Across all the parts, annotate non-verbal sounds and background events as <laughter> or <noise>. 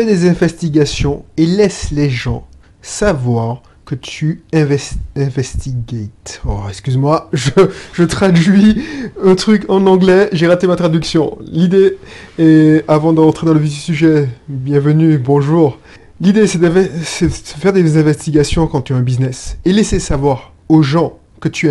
fais des investigations et laisse les gens savoir que tu invest investigates. Oh, excuse-moi, <laughs> je, je, traduis un truc en anglais, j'ai raté ma traduction. L'idée, et avant d'entrer dans le vif du sujet, bienvenue, bonjour. L'idée, c'est de faire des investigations quand tu as un business et laisser savoir aux gens que tu,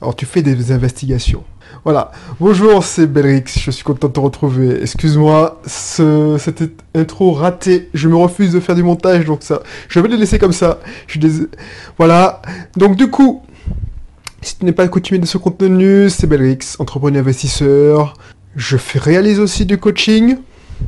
Alors, tu fais des investigations. Voilà. Bonjour, c'est Belrix. Je suis content de te retrouver. Excuse-moi, ce, cette intro ratée. Je me refuse de faire du montage, donc ça, je vais le laisser comme ça. Je suis Voilà. Donc du coup, si tu n'es pas coutumier de ce contenu, c'est Belrix, entrepreneur investisseur. Je fais, réalise aussi du coaching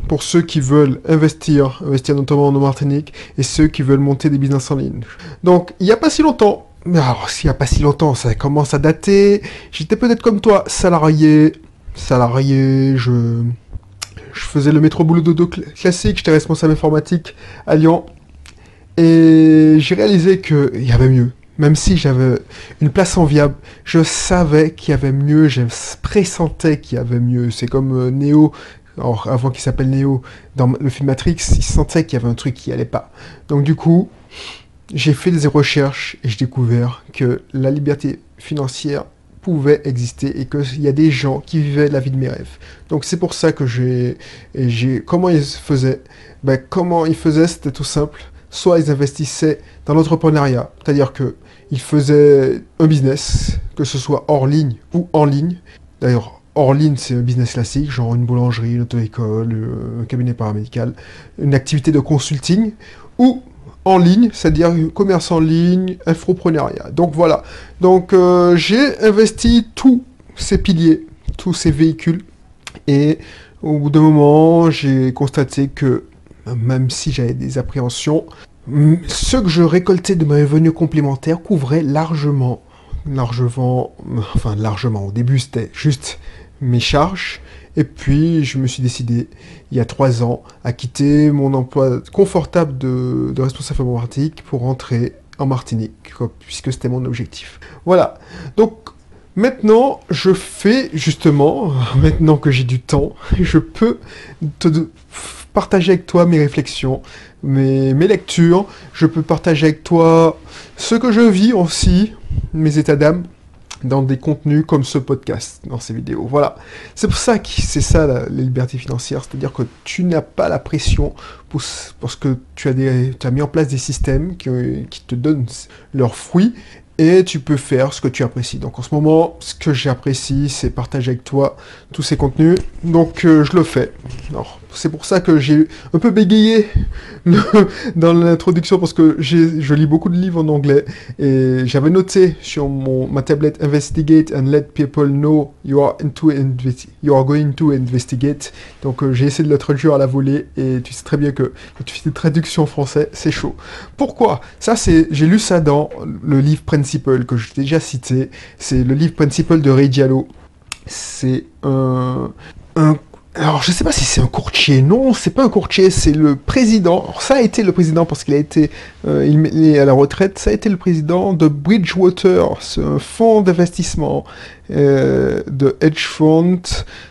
pour ceux qui veulent investir, investir notamment en Martinique, et ceux qui veulent monter des business en ligne. Donc, il n'y a pas si longtemps, alors, s'il n'y a pas si longtemps, ça commence à dater. J'étais peut-être comme toi, salarié. Salarié, je, je faisais le métro boulot dodo classique, j'étais responsable informatique à Lyon. Et j'ai réalisé qu'il y avait mieux. Même si j'avais une place enviable, je savais qu'il y avait mieux, je pressentais qu'il y avait mieux. C'est comme euh, Neo, avant qu'il s'appelle Neo, dans le film Matrix, il sentait qu'il y avait un truc qui allait pas. Donc du coup, j'ai fait des recherches et j'ai découvert que la liberté financière pouvait exister et qu'il y a des gens qui vivaient la vie de mes rêves. Donc c'est pour ça que j'ai... comment ils faisaient? Ben, Comment ils faisaient, c'était tout simple. Soit ils investissaient dans l'entrepreneuriat, c'est-à-dire que ils faisaient un business, que ce soit hors ligne ou en ligne. D'ailleurs, hors ligne, c'est un business classique, genre une boulangerie, une auto-école, un cabinet paramédical, une activité de consulting, ou en ligne, c'est-à-dire commerce en ligne, infoprenariat. Donc voilà. Donc euh, j'ai investi tous ces piliers, tous ces véhicules, et au bout d'un moment, j'ai constaté que même si j'avais des appréhensions, ce que je récoltais de mes revenus complémentaires couvrait largement, largement, enfin largement. Au début, c'était juste mes charges et puis, je me suis décidé, il y a trois ans, à quitter mon emploi confortable de, responsable informatique pour rentrer en Martinique, puisque c'était mon objectif. Voilà. Donc, maintenant, je fais justement, <laughs> maintenant que j'ai du temps, <laughs> je peux te partager avec toi mes réflexions, mes lectures. Je peux partager avec toi ce que je vis aussi, mes états d'âme dans des contenus comme ce podcast, dans ces vidéos. Voilà. C'est pour ça que c'est ça la, liberté financière, c'est-à-dire que tu n'as pas la pression parce que tu as, mis en place des systèmes qui, te donnent leurs fruits et tu peux faire ce que tu apprécies. Donc en ce moment, ce que j'apprécie, c'est partager avec toi tous ces contenus. Donc euh, je le fais. C'est pour ça que j'ai un peu bégayé <laughs> dans l'introduction parce que je lis beaucoup de livres en anglais et j'avais noté sur mon, ma tablette Investigate and let people know you are, going to investigate. Donc euh, j'ai essayé de le traduire à la volée et tu sais très bien que quand tu fais des traductions en français, c'est chaud. Pourquoi? Ça c'est j'ai lu ça dans le livre Prince que je t'ai déjà cité, c'est le livre Principle de Ray Diallo. C'est un, alors je sais pas si c'est un courtier, non, c'est pas un courtier, c'est le président. Alors, ça a été le président parce qu'il a été, euh, il est à la retraite. Ça a été le président de Bridgewater, c'est un fonds d'investissement euh, de hedge fund.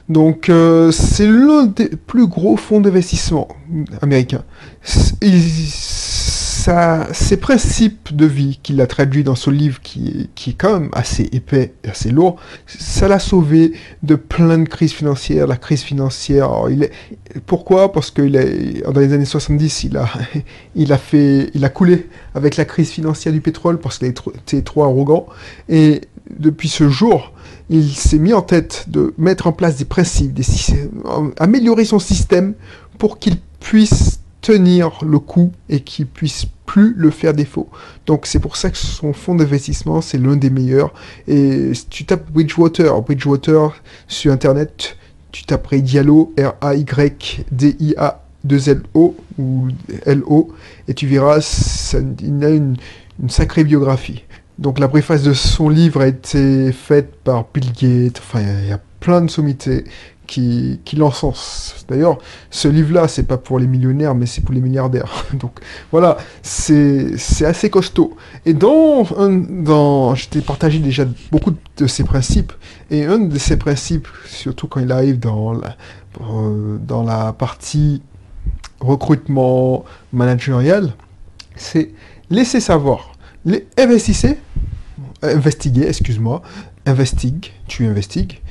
Donc euh, c'est l'un des plus gros fonds d'investissement américains. Ça, ces principes de vie qu'il a traduit dans ce livre qui, qui est quand même assez épais et assez lourd, ça l'a sauvé de plein de crises financières. La crise financière, est, pourquoi? Parce que il dans les années 70, il a, <laughs> il a fait, il a coulé avec la crise financière du pétrole parce qu'il était trop arrogant. Et depuis ce jour, il s'est mis en tête de mettre en place des principes, des, améliorer son système pour qu'il puisse tenir le coup et qu'il puisse plus le faire défaut. Donc c'est pour ça que son fonds d'investissement c'est l'un des meilleurs. Et si tu tapes Bridgewater, Bridgewater sur internet, tu taperais Diallo, R-A-Y-D-I-A 2 L-O ou L-O, et tu verras, il a une, une sacrée biographie. Donc la préface de son livre a été faite par Bill Gates, enfin il y a plein de sommités qui, qui l'encensent. D'ailleurs, ce livre-là, c'est pas pour les millionnaires, mais c'est pour les milliardaires. <laughs> Donc voilà, c'est assez costaud. Et dans, dans je t'ai partagé déjà beaucoup de ses principes, et un de ses principes, surtout quand il arrive dans la, dans la partie recrutement managérial, c'est laisser savoir. Investissez, investiguer, excuse-moi, investigue, tu investigues,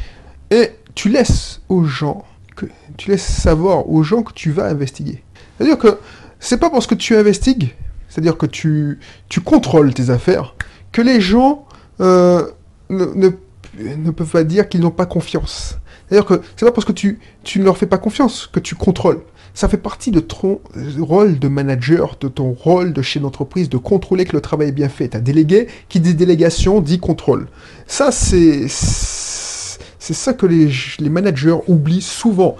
et tu laisses aux gens, que, tu laisses savoir aux gens que tu vas investiguer. C'est-à-dire que c'est pas parce que tu investigues, c'est-à-dire que tu, tu contrôles tes affaires, que les gens euh, ne, ne, peuvent pas dire qu'ils n'ont pas confiance. C'est-à-dire que c'est pas parce que tu, tu ne leur fais pas confiance que tu contrôles. Ça fait partie de ton rôle de manager, de ton rôle de chef d'entreprise, de contrôler que le travail est bien fait. T'as délégué, qui dit délégation, dit contrôle. Ça, c'est... C'est ça que les, les managers oublient souvent.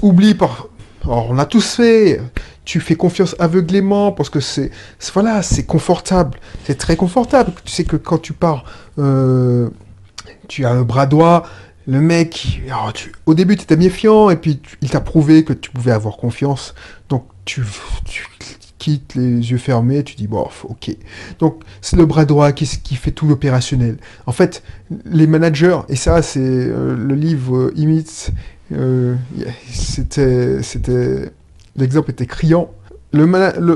Oublient par... Alors, on a tous fait tu fais confiance aveuglément parce que c'est voilà c'est confortable c'est très confortable tu sais que quand tu pars euh, tu as un bras droit le mec, tu, au début, tu étais méfiant, et puis il t'a prouvé que tu pouvais avoir confiance. Donc, tu, tu quittes les yeux fermés, tu dis, bon, ok. Donc, c'est le bras droit qui, fait tout l'opérationnel. En fait, les managers, et ça, c'est euh, le livre euh, Imits, euh, c'était, c'était, l'exemple était criant. Le,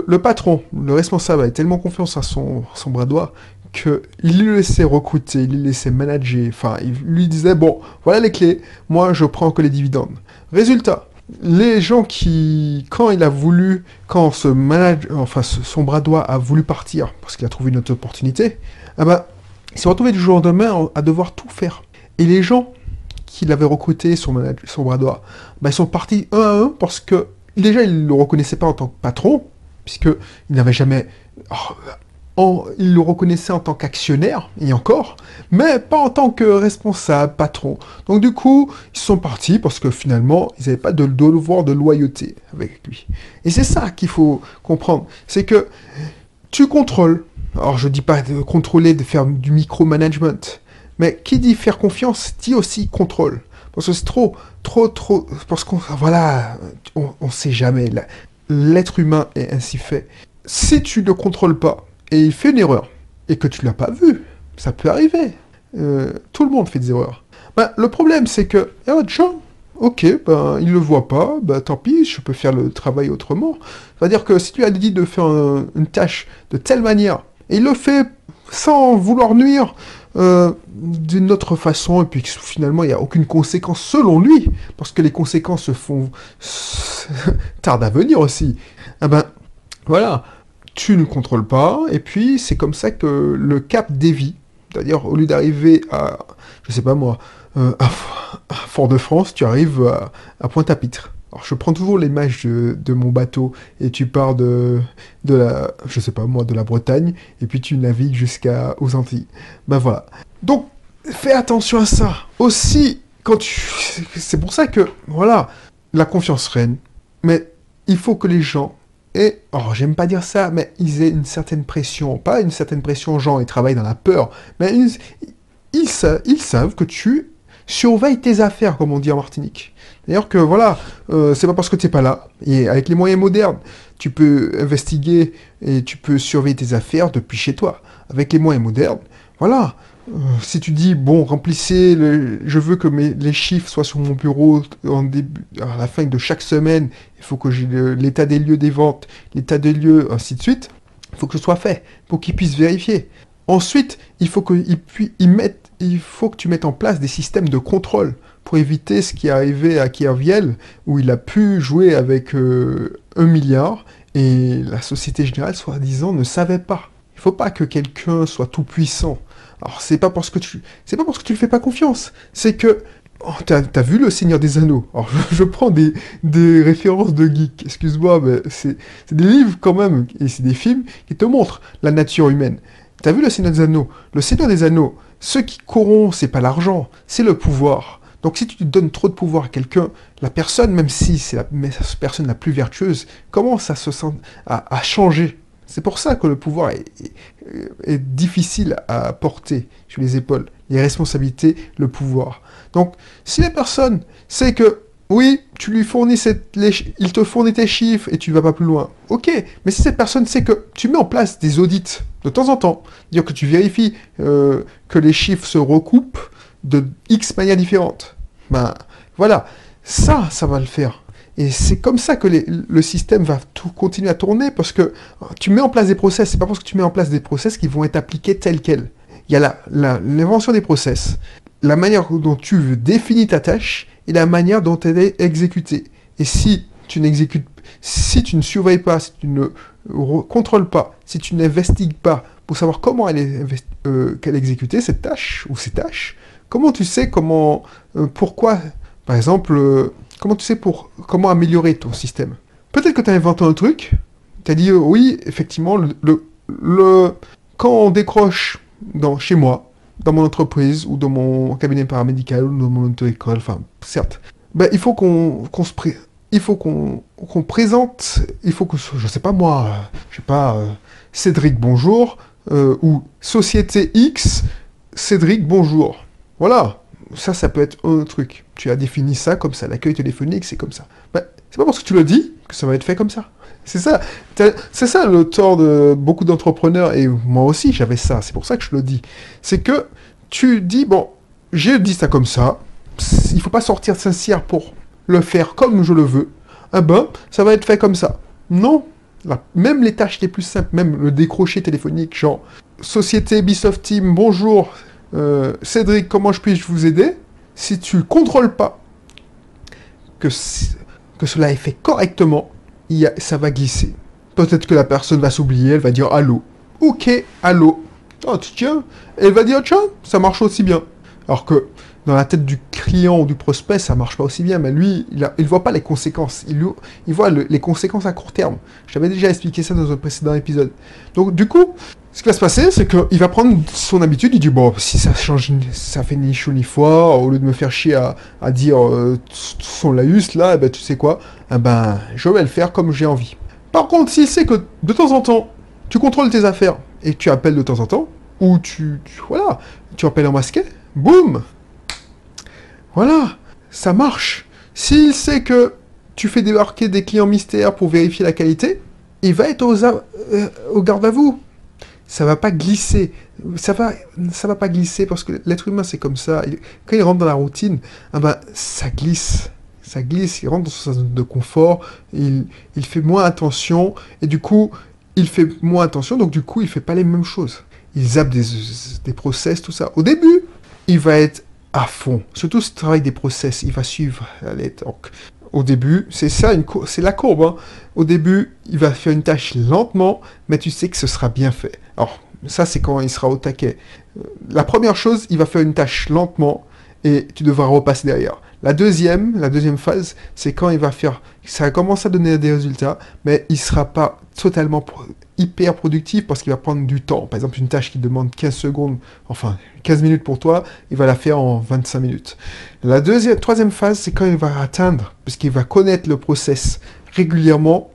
le, patron, le responsable, avait tellement confiance à son, son bras droit qu'il le laissait recruter, il le laissait manager, enfin, il lui disait, bon, voilà les clés, moi je prends que les dividendes. Résultat, les gens qui, quand il a voulu, quand ce enfin son bras droit a voulu partir parce qu'il a trouvé une autre opportunité, ah bah, il s'est retrouvé du jour au lendemain à devoir tout faire. Et les gens qu'il avait recruté, son, son bras droit, bah, ils sont partis un à un parce que déjà ils ne le reconnaissaient pas en tant que patron, puisqu'il n'avait jamais oh, il le reconnaissait en tant qu'actionnaire, et encore, mais pas en tant que responsable, patron. Donc du coup, ils sont partis parce que finalement, ils n'avaient pas de devoir de loyauté avec lui. Et c'est ça qu'il faut comprendre, c'est que tu contrôles. Alors je dis pas de contrôler, de faire du micromanagement, mais qui dit faire confiance dit aussi contrôle. Parce que c'est trop, trop, trop, parce qu'on, voilà, on, on sait jamais. L'être humain est ainsi fait. Si tu ne contrôles pas, et il fait une erreur, et que tu l'as pas vu, ça peut arriver. Euh, tout le monde fait des erreurs. Ben, le problème, c'est que, tiens, ok, ben, il le voit pas, ben, tant pis, je peux faire le travail autrement. C'est-à-dire que si tu as dit de faire une tâche de telle manière, et il le fait sans vouloir nuire euh, d'une autre façon, et puis finalement il n'y a aucune conséquence selon lui, parce que les conséquences se font <laughs> tardent à venir aussi. Ah ben, voilà tu ne contrôles pas, et puis c'est comme ça que le cap dévie. C'est-à-dire, au lieu d'arriver à, je sais pas moi, euh, à, Fort-de-France, tu arrives à, Pointe-à-Pitre. Alors, je prends toujours l'image de, mon bateau, et tu pars de, de la, je sais pas moi, de la Bretagne, et puis tu navigues jusqu'aux Antilles. Ben voilà. Donc, fais attention à ça. Aussi, quand tu, c'est pour ça que, voilà, la confiance règne, mais il faut que les gens et, oh, j'aime pas dire ça, mais ils aient une certaine pression. Pas une certaine pression, genre, ils travaillent dans la peur. Mais ils, ils, savent que tu surveilles tes affaires, comme on dit en Martinique. D'ailleurs que, voilà, euh, c'est pas parce que tu n'es pas là. Et avec les moyens modernes, tu peux investiguer et tu peux surveiller tes affaires depuis chez toi. Avec les moyens modernes, voilà, si tu dis, bon, remplissez, je veux que mes, les chiffres soient sur mon bureau en début, à la fin de chaque semaine, il faut que j'ai l'état des lieux des ventes, l'état des lieux, ainsi de suite, il faut que ce soit fait, pour qu'ils puissent vérifier. Ensuite, il faut, que, tu mettes en place des systèmes de contrôle pour éviter ce qui est arrivé à Kierviel, où il a pu jouer avec euh, un milliard, et la Société Générale, soi-disant, ne savait pas. Il faut pas que quelqu'un soit tout puissant. Alors c'est pas parce que tu, c'est pas fais pas confiance, c'est que oh, t'as as vu le Seigneur des Anneaux? Alors je, prends des, références de geek, excuse-moi, mais c'est des livres quand même et c'est des films qui te montrent la nature humaine. T'as vu le Seigneur des Anneaux? Le Seigneur des Anneaux, ce qui corrompt, c'est pas l'argent, c'est le pouvoir. Donc si tu donnes trop de pouvoir à quelqu'un, la personne, même si c'est la, personne la plus vertueuse, commence à se sentir, à, à changer? C'est pour ça que le pouvoir est, difficile à porter sur les épaules. Les responsabilités, le pouvoir. Donc, si la personne sait que, oui, tu lui fournis cette, il te fournit tes chiffres et tu vas pas plus loin, ok. Mais si cette personne sait que tu mets en place des audits de temps en temps, dire que tu vérifies euh, que les chiffres se recoupent de X manières différentes, ben voilà, ça, ça va le faire. Et c'est comme ça que le système va tout continuer à tourner parce que tu mets en place des process. C'est pas parce que tu mets en place des process qui vont être appliqués tels quels. Il y a l'invention des process, la manière dont tu définis ta tâche et la manière dont elle est exécutée. Et si tu n'exécutes, si tu ne surveilles pas, si tu ne contrôles pas, si tu n'investigues pas pour savoir comment elle est, euh, qu'elle est exécutée, cette tâche ou ces tâches, comment tu sais comment, euh, pourquoi, par exemple, euh, comment tu sais pour comment améliorer ton système? Peut-être que tu as inventé un truc, tu as dit oui, effectivement, le, le, quand on décroche dans, chez moi, dans mon entreprise ou dans mon cabinet paramédical ou dans mon auto-école, enfin, certes, ben, il faut qu'on se il faut qu'on présente, il faut que, je sais pas moi, je sais pas, euh, Cédric bonjour, euh, ou Société X, Cédric bonjour. Voilà, ça, ça peut être un truc. Tu as défini ça comme ça, l'accueil téléphonique, c'est comme ça. Ben, c'est pas parce que tu le dis que ça va être fait comme ça. C'est ça, c'est ça le tort de beaucoup d'entrepreneurs, et moi aussi j'avais ça, c'est pour ça que je le dis. C'est que tu dis, bon, j'ai dit ça comme ça, il faut pas sortir sincère pour le faire comme je le veux. Ah ben, ça va être fait comme ça. Non, même les tâches les plus simples, même le décrocher téléphonique, genre Société Ubisoft Team, bonjour, euh, Cédric, comment je puis-je vous aider Si tu contrôles pas que, que cela est fait correctement, ça va glisser. Peut-être que la personne va s'oublier, elle va dire allô. Ok, allô. Oh, tiens. Elle va dire tiens, ça marche aussi bien. Alors que dans la tête du client ou du prospect, ça marche pas aussi bien, mais lui, il ne voit pas les conséquences. Il, il voit les conséquences à court terme. J'avais déjà expliqué ça dans un précédent épisode. Donc, du coup, ce qui va se passer, c'est qu'il va prendre son habitude, il dit, bon, si ça change, ça fait ni chaud ni froid, au lieu de me faire chier à, dire euh, son laïus, là, eh ben, tu sais quoi, eh ben, je vais le faire comme j'ai envie. Par contre, s'il sait que de temps en temps, tu contrôles tes affaires et tu appelles de temps en temps, ou tu, voilà, tu appelles en masqué, boum, voilà, ça marche. S'il sait que tu fais débarquer des clients mystères pour vérifier la qualité, il va être aux, euh, au garde à vous. Ça va pas glisser. Ça va, ça va pas glisser parce que l'être humain c'est comme ça. quand il rentre dans la routine, ah ben, ça glisse. Ça glisse, il rentre dans sa zone de confort, il, il fait moins attention, et du coup, il fait moins attention, donc du coup, il fait pas les mêmes choses. Il zappe des, process, tout ça. Au début, il va être à fond. Surtout ce travail des process, il va suivre. donc, au début, c'est ça, c'est la courbe. Hein. Au début, il va faire une tâche lentement, mais tu sais que ce sera bien fait. Alors, ça, c'est quand il sera au taquet. Euh, la première chose, il va faire une tâche lentement, et tu devras repasser derrière. La deuxième, la deuxième phase, c'est quand il va faire, ça commence à donner des résultats, mais il sera pas totalement hyper productif parce qu'il va prendre du temps. Par exemple, une tâche qui demande 15 secondes, enfin 15 minutes pour toi, il va la faire en 25 minutes. La deuxième, troisième phase, c'est quand il va atteindre, puisqu'il va connaître le process régulièrement,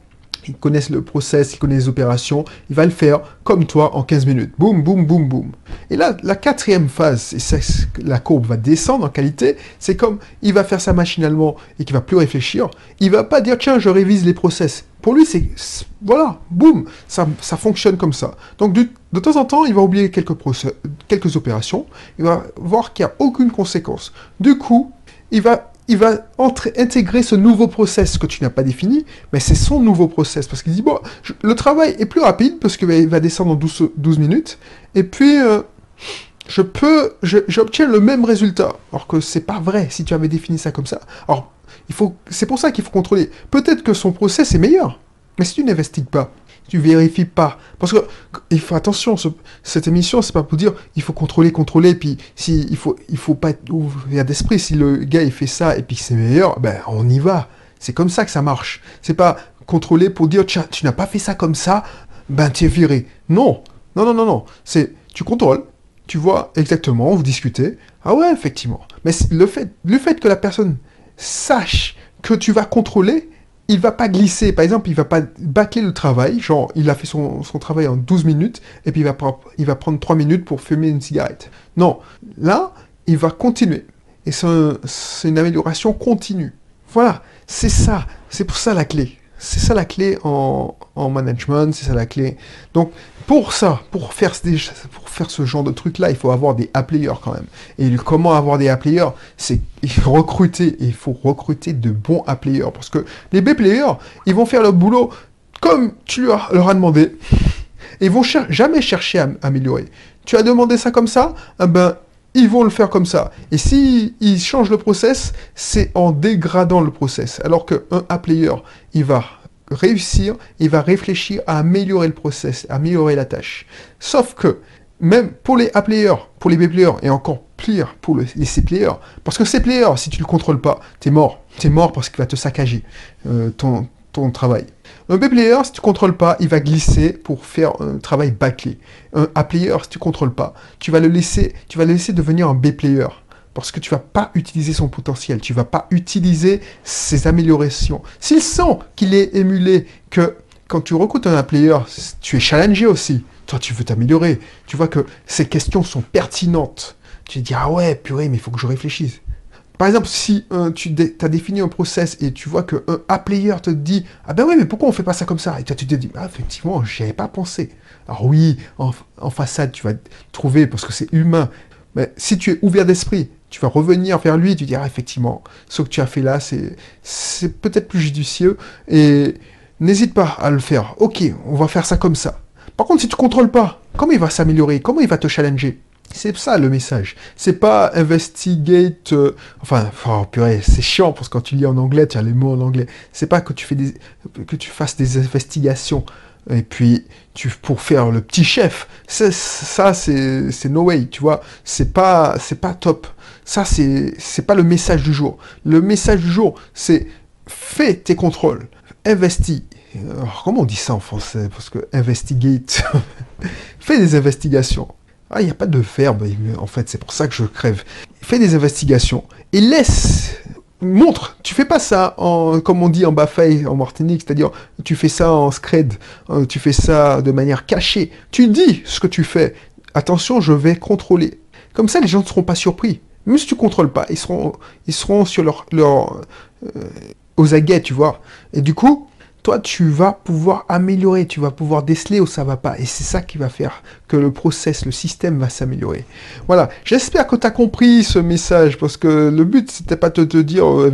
ils connaissent le process, ils connaissent les opérations, il va le faire comme toi en 15 minutes. Boum, boum, boum, boum. Et là, la quatrième phase, et ça, la courbe va descendre en qualité, c'est comme il va faire ça machinalement et qu'il va plus réfléchir. Il va pas dire, tiens, je révise les process. Pour lui, c'est, voilà, boum, ça, ça fonctionne comme ça. Donc, de, temps en temps, il va oublier quelques, process, quelques opérations, il va voir qu'il n'y a aucune conséquence. Du coup, il va il va intégrer ce nouveau process que tu n'as pas défini, mais c'est son nouveau process. Parce qu'il dit, bon, le travail est plus rapide parce qu'il va descendre en 12, 12 minutes, et puis euh, je peux, j'obtiens le même résultat. Alors que c'est pas vrai si tu avais défini ça comme ça. Alors, c'est pour ça qu'il faut contrôler. Peut-être que son process est meilleur, mais si tu n'investigues pas, tu vérifies pas. Parce que il faut attention, cette émission, c'est pas pour dire il faut contrôler, contrôler, puis si il faut, il faut pas être ouvert d'esprit. Si le gars il fait ça et puis c'est meilleur, ben on y va. C'est comme ça que ça marche. C'est pas contrôler pour dire tu n'as pas fait ça comme ça, ben tu es viré. Non, non, non, non, non. C'est tu contrôles, tu vois exactement, vous discutez. Ah ouais, effectivement. Mais le fait, le fait que la personne sache que tu vas contrôler, il va pas glisser. Par exemple, il va pas bâcler le travail. Genre, il a fait son, travail en 12 minutes et puis il va, il va prendre 3 minutes pour fumer une cigarette. Non. Là, il va continuer. Et c'est une amélioration continue. Voilà. C'est ça. C'est pour ça la clé. C'est ça la clé en, en management, c'est ça la clé. Donc, pour ça, pour faire, ce genre de truc-là, il faut avoir des A-players quand même. Et comment avoir des A-players C'est <laughs> recruter, il faut recruter de bons A-players. Parce que les B-players, ils vont faire leur boulot comme tu leur as demandé. Et ils vont jamais chercher à améliorer. Tu as demandé ça comme ça, eh ben, ils vont le faire comme ça. Et si ils changent le process, c'est en dégradant le process. Alors qu'un A-player, il va réussir, il va réfléchir à améliorer le process, à améliorer la tâche. Sauf que, même pour les A-players, pour les B-players, et encore pire pour les C-players, parce que C-players, si tu le contrôles pas, t'es mort. T'es mort parce qu'il va te saccager euh, ton travail. Un B-player, si tu contrôles pas, il va glisser pour faire un travail bâclé. Un A-player, si tu contrôles pas, tu vas le laisser, tu vas le laisser devenir un B-player. Parce que tu vas pas utiliser son potentiel, tu vas pas utiliser ses améliorations. S'il sent qu'il est émulé, que quand tu recrutes un A-player, tu es challengé aussi. Toi, tu veux t'améliorer. Tu vois que ces questions sont pertinentes. Tu te dis, ah ouais, purée, mais il faut que je réfléchisse. Par exemple, si euh, tu as défini un process et tu vois qu'un A-player te dit Ah ben oui, mais pourquoi on fait pas ça comme ça? Et toi, tu te dis Ah, effectivement, j'y avais pas pensé. Alors oui, en, façade, tu vas trouver parce que c'est humain. Mais si tu es ouvert d'esprit, tu vas revenir vers lui et tu diras ah, effectivement, ce que tu as fait là, c'est peut-être plus judicieux. Et n'hésite pas à le faire. Ok, on va faire ça comme ça. Par contre, si tu contrôles pas, comment il va s'améliorer? Comment il va te challenger? C'est ça le message. C'est pas investigate. Euh, enfin, oh, purée, c'est chiant parce que quand tu lis en anglais, tu as les mots en anglais. C'est pas que tu fais que tu fasses des investigations et puis tu pour faire le petit chef. Ça, c'est c'est no way, tu vois. C'est pas c'est pas top. Ça, c'est c'est pas le message du jour. Le message du jour, c'est fais tes contrôles, investis. comment on dit ça en français? Parce que investigate. <laughs> fais des investigations ah, il n'y a pas de verbe, en fait, c'est pour ça que je crève. Fais des investigations et laisse, montre. Tu fais pas ça en, comme on dit en Bafay, en Martinique, c'est-à-dire tu fais ça en scred, euh, tu fais ça de manière cachée. Tu dis ce que tu fais. Attention, je vais contrôler. Comme ça, les gens ne seront pas surpris. Même si tu contrôles pas, ils seront, ils seront sur leur, leur euh, aux aguets, tu vois. Et du coup, toi, tu vas pouvoir améliorer, tu vas pouvoir déceler où ça va pas. Et c'est ça qui va faire que le process, le système va s'améliorer. Voilà, j'espère que tu as compris ce message, parce que le but, c'était pas de te dire, euh,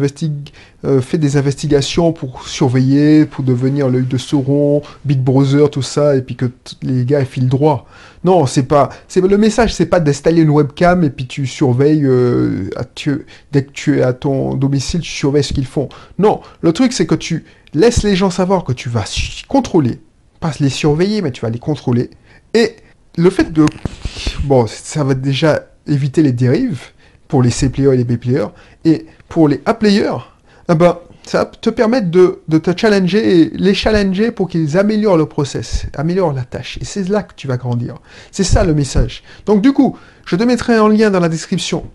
euh, fais des investigations pour surveiller, pour devenir l'œil de Sauron, Big Brother, tout ça, et puis que les gars filent droit. Non, c'est pas, c'est le message, c'est pas d'installer une webcam et puis tu surveilles, euh, dès que tu es à ton domicile, tu surveilles ce qu'ils font. Non, le truc, c'est que tu Laisse les gens savoir que tu vas contrôler, pas les surveiller, mais tu vas les contrôler. Et le fait de... Bon, ça va déjà éviter les dérives pour les C-players et les B-players. Et pour les A-players, eh ben, ça va te permettre de, de, te challenger et les challenger pour qu'ils améliorent le process, améliorent la tâche. Et c'est là que tu vas grandir. C'est ça le message. Donc du coup, je te mettrai un lien dans la description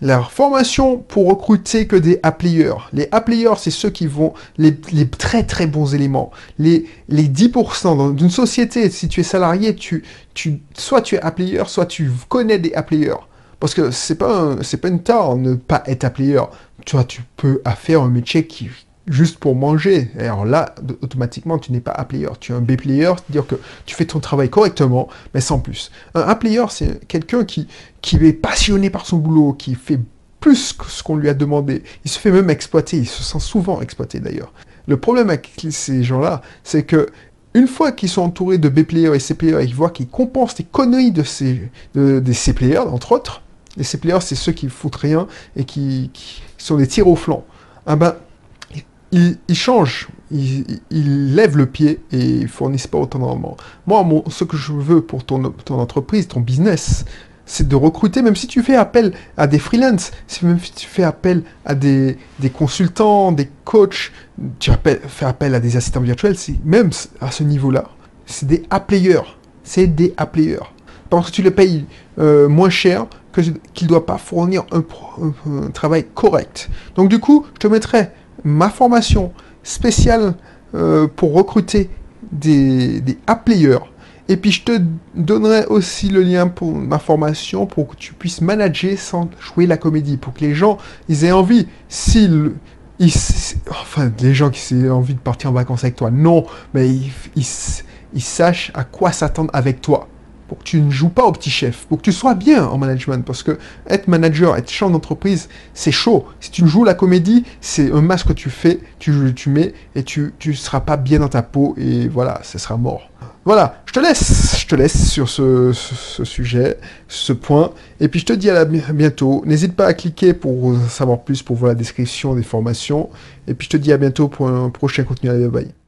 la formation pour recruter que des A-players. Les A-players, c'est ceux qui vont, les, très très bons éléments. Les, les 10% dans une société, si tu es salarié, tu, tu, soit tu es A-player, soit tu connais des A-players. Parce que c'est pas, c'est pas une tare ne pas être A-player. Tu vois, tu peux faire un métier qui, juste pour manger. alors là, automatiquement, tu n'es pas A-player, tu es un B-player, c'est-à-dire que tu fais ton travail correctement, mais sans plus. Un A-player, c'est quelqu'un qui, qui est passionné par son boulot, qui fait plus que ce qu'on lui a demandé. Il se fait même exploiter, il se sent souvent exploité d'ailleurs. Le problème avec ces gens-là, c'est que une fois qu'ils sont entourés de B-players et C-players et qu'ils voient qu'ils compensent les conneries de ces, des C-players, entre autres, les C-players, c'est ceux qui foutent rien et qui, sont des tirs au flanc. Ah ben, ils, changent, ils, lèvent le pied et ils fournissent pas autant de rendement. Moi, ce que je veux pour ton, entreprise, ton business, c'est de recruter, même si tu fais appel à des freelances, même si tu fais appel à des, consultants, des coachs, tu fais appel à des assistants virtuels, même à ce niveau-là, c'est des A-players. C'est des A-players. Parce que tu les payes euh, moins cher qu'ils ne doivent pas fournir un, un, travail correct. Donc du coup, je te mettrai ma formation spéciale euh, pour recruter des, des A-players. Et puis je te donnerai aussi le lien pour ma formation pour que tu puisses manager sans jouer la comédie, pour que les gens ils aient envie, s'ils ils, enfin, les gens qui ont envie de partir en vacances avec toi, non, mais ils, sachent à quoi s'attendre avec toi tu ne joues pas au petit chef, pour que tu sois bien en management, parce que être manager, être chef d'entreprise, c'est chaud. Si tu joues la comédie, c'est un masque que tu fais, tu, tu mets, et tu ne seras pas bien dans ta peau, et voilà, ce sera mort. Voilà, je te laisse, je te laisse sur ce, sujet, ce point, et puis je te dis à, bientôt. N'hésite pas à cliquer pour savoir plus pour voir la description des formations, et puis je te dis à bientôt pour un prochain contenu. Bye bye.